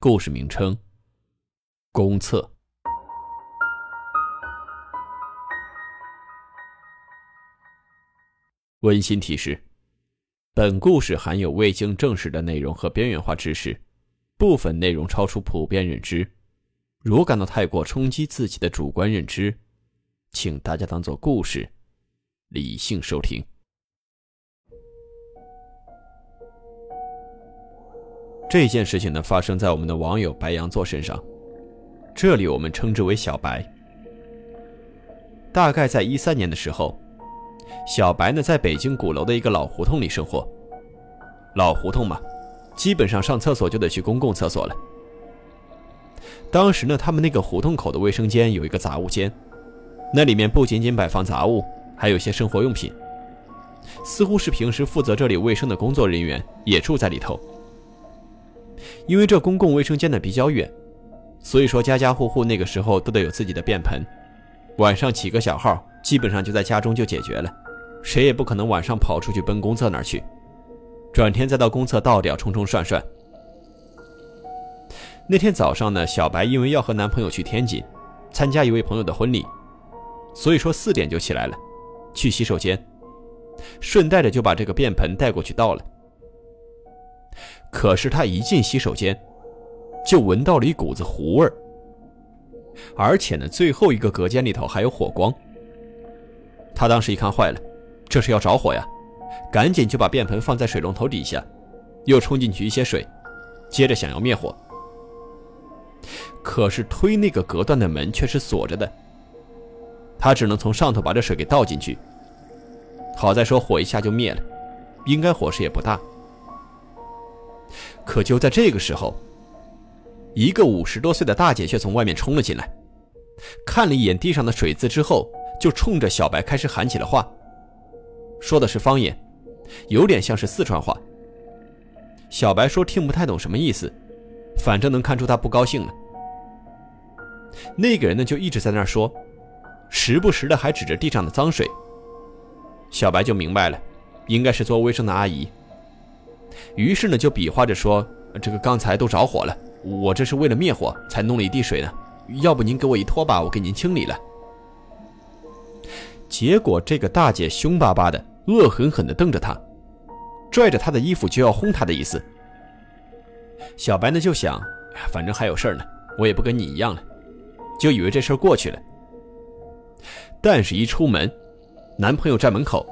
故事名称：公厕。温馨提示：本故事含有未经证实的内容和边缘化知识，部分内容超出普遍认知。如感到太过冲击自己的主观认知，请大家当做故事，理性收听。这件事情呢，发生在我们的网友白羊座身上，这里我们称之为小白。大概在一三年的时候，小白呢在北京鼓楼的一个老胡同里生活。老胡同嘛，基本上上厕所就得去公共厕所了。当时呢，他们那个胡同口的卫生间有一个杂物间，那里面不仅仅摆放杂物，还有些生活用品。似乎是平时负责这里卫生的工作人员也住在里头。因为这公共卫生间呢比较远，所以说家家户户那个时候都得有自己的便盆，晚上起个小号，基本上就在家中就解决了，谁也不可能晚上跑出去奔公厕那儿去，转天再到公厕倒掉冲冲涮涮。那天早上呢，小白因为要和男朋友去天津，参加一位朋友的婚礼，所以说四点就起来了，去洗手间，顺带着就把这个便盆带过去倒了。可是他一进洗手间，就闻到了一股子糊味儿，而且呢，最后一个隔间里头还有火光。他当时一看坏了，这是要着火呀，赶紧就把便盆放在水龙头底下，又冲进去一些水，接着想要灭火。可是推那个隔断的门却是锁着的，他只能从上头把这水给倒进去。好在说火一下就灭了，应该火势也不大。可就在这个时候，一个五十多岁的大姐却从外面冲了进来，看了一眼地上的水渍之后，就冲着小白开始喊起了话，说的是方言，有点像是四川话。小白说听不太懂什么意思，反正能看出他不高兴了。那个人呢就一直在那儿说，时不时的还指着地上的脏水。小白就明白了，应该是做卫生的阿姨。于是呢，就比划着说：“这个刚才都着火了，我这是为了灭火才弄了一滴水呢。要不您给我一拖把，我给您清理了。”结果这个大姐凶巴巴的、恶狠狠地瞪着他，拽着他的衣服就要轰他的意思。小白呢就想：“反正还有事儿呢，我也不跟你一样了。”就以为这事过去了。但是，一出门，男朋友站门口，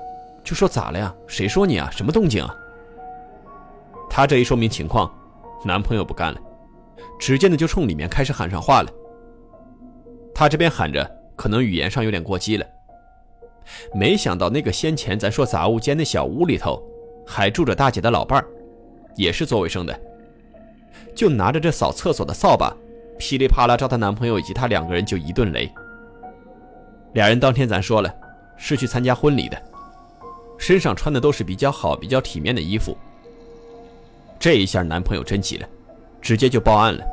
就说：“咋了呀？谁说你啊？什么动静啊？”他这一说明情况，男朋友不干了，直接呢就冲里面开始喊上话了。他这边喊着，可能语言上有点过激了。没想到那个先前咱说杂物间的小屋里头，还住着大姐的老伴儿，也是做卫生的，就拿着这扫厕所的扫把，噼里啪啦照她男朋友以及她两个人就一顿雷。俩人当天咱说了，是去参加婚礼的，身上穿的都是比较好、比较体面的衣服。这一下，男朋友真急了，直接就报案了，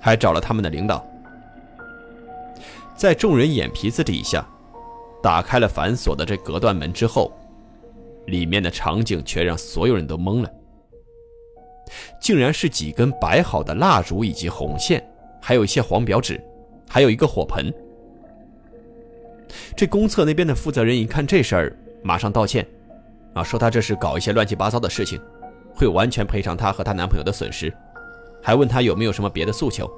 还找了他们的领导。在众人眼皮子底下，打开了反锁的这隔断门之后，里面的场景却让所有人都懵了。竟然是几根摆好的蜡烛以及红线，还有一些黄表纸，还有一个火盆。这公厕那边的负责人一看这事儿，马上道歉，啊，说他这是搞一些乱七八糟的事情。会完全赔偿她和她男朋友的损失，还问她有没有什么别的诉求。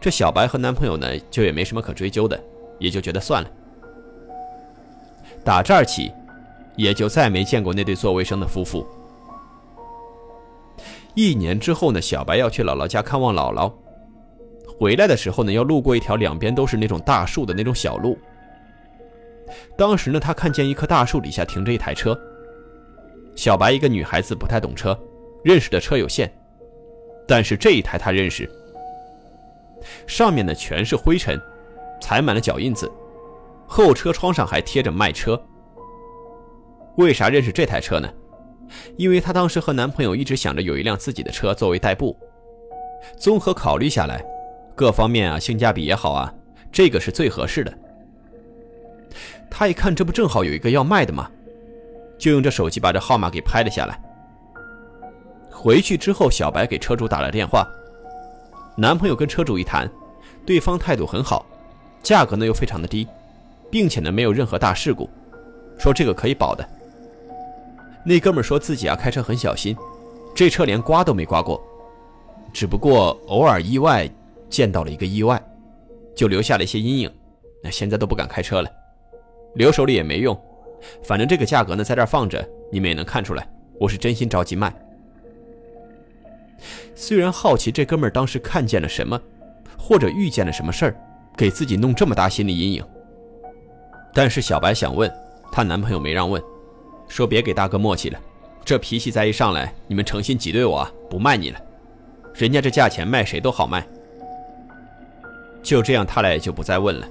这小白和男朋友呢，就也没什么可追究的，也就觉得算了。打这儿起，也就再没见过那对做卫生的夫妇。一年之后呢，小白要去姥姥家看望姥姥，回来的时候呢，要路过一条两边都是那种大树的那种小路。当时呢，他看见一棵大树底下停着一台车。小白一个女孩子不太懂车，认识的车有限，但是这一台他认识，上面呢全是灰尘，踩满了脚印子，后车窗上还贴着卖车。为啥认识这台车呢？因为她当时和男朋友一直想着有一辆自己的车作为代步，综合考虑下来，各方面啊性价比也好啊，这个是最合适的。她一看这不正好有一个要卖的吗？就用这手机把这号码给拍了下来。回去之后，小白给车主打了电话，男朋友跟车主一谈，对方态度很好，价格呢又非常的低，并且呢没有任何大事故，说这个可以保的。那哥们说自己啊开车很小心，这车连刮都没刮过，只不过偶尔意外见到了一个意外，就留下了一些阴影，那现在都不敢开车了，留手里也没用，反正这个价格呢在这儿放着，你们也能看出来，我是真心着急卖。虽然好奇这哥们儿当时看见了什么，或者遇见了什么事儿，给自己弄这么大心理阴影，但是小白想问，她男朋友没让问。说别给大哥磨叽了，这脾气再一上来，你们诚心挤兑我，不卖你了。人家这价钱卖谁都好卖。就这样，他俩也就不再问了，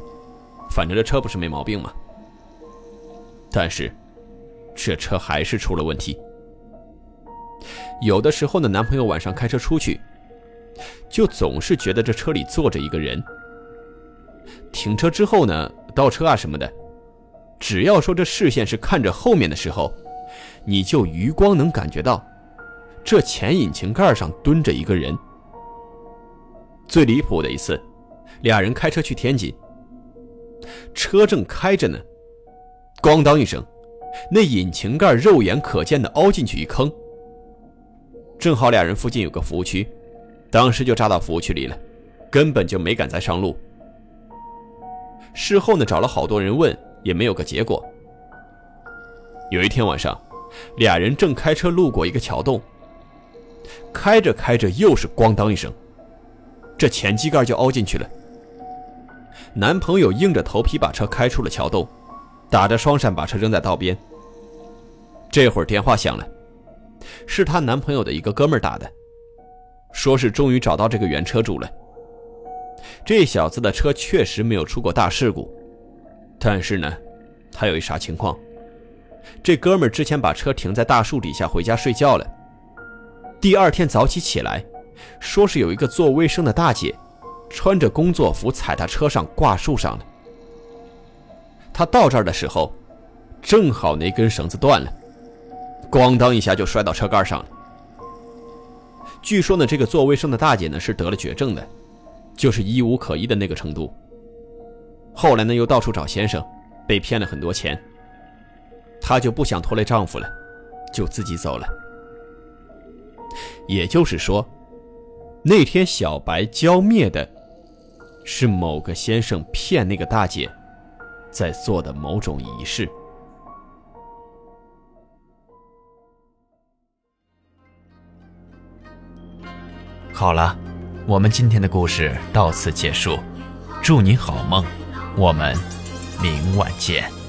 反正这车不是没毛病吗？但是，这车还是出了问题。有的时候呢，男朋友晚上开车出去，就总是觉得这车里坐着一个人。停车之后呢，倒车啊什么的。只要说这视线是看着后面的时候，你就余光能感觉到，这前引擎盖上蹲着一个人。最离谱的一次，俩人开车去天津，车正开着呢，咣当一声，那引擎盖肉眼可见的凹进去一坑。正好俩人附近有个服务区，当时就扎到服务区里了，根本就没敢再上路。事后呢，找了好多人问。也没有个结果。有一天晚上，俩人正开车路过一个桥洞，开着开着又是咣当一声，这前机盖就凹进去了。男朋友硬着头皮把车开出了桥洞，打着双闪把车扔在道边。这会儿电话响了，是她男朋友的一个哥们打的，说是终于找到这个原车主了。这小子的车确实没有出过大事故。但是呢，他有一啥情况？这哥们儿之前把车停在大树底下回家睡觉了。第二天早起起来，说是有一个做卫生的大姐，穿着工作服踩他车上挂树上了。他到这儿的时候，正好那根绳子断了，咣当一下就摔到车盖上了。据说呢，这个做卫生的大姐呢是得了绝症的，就是医无可医的那个程度。后来呢，又到处找先生，被骗了很多钱。她就不想拖累丈夫了，就自己走了。也就是说，那天小白浇灭的，是某个先生骗那个大姐，在做的某种仪式。好了，我们今天的故事到此结束，祝你好梦。我们明晚见。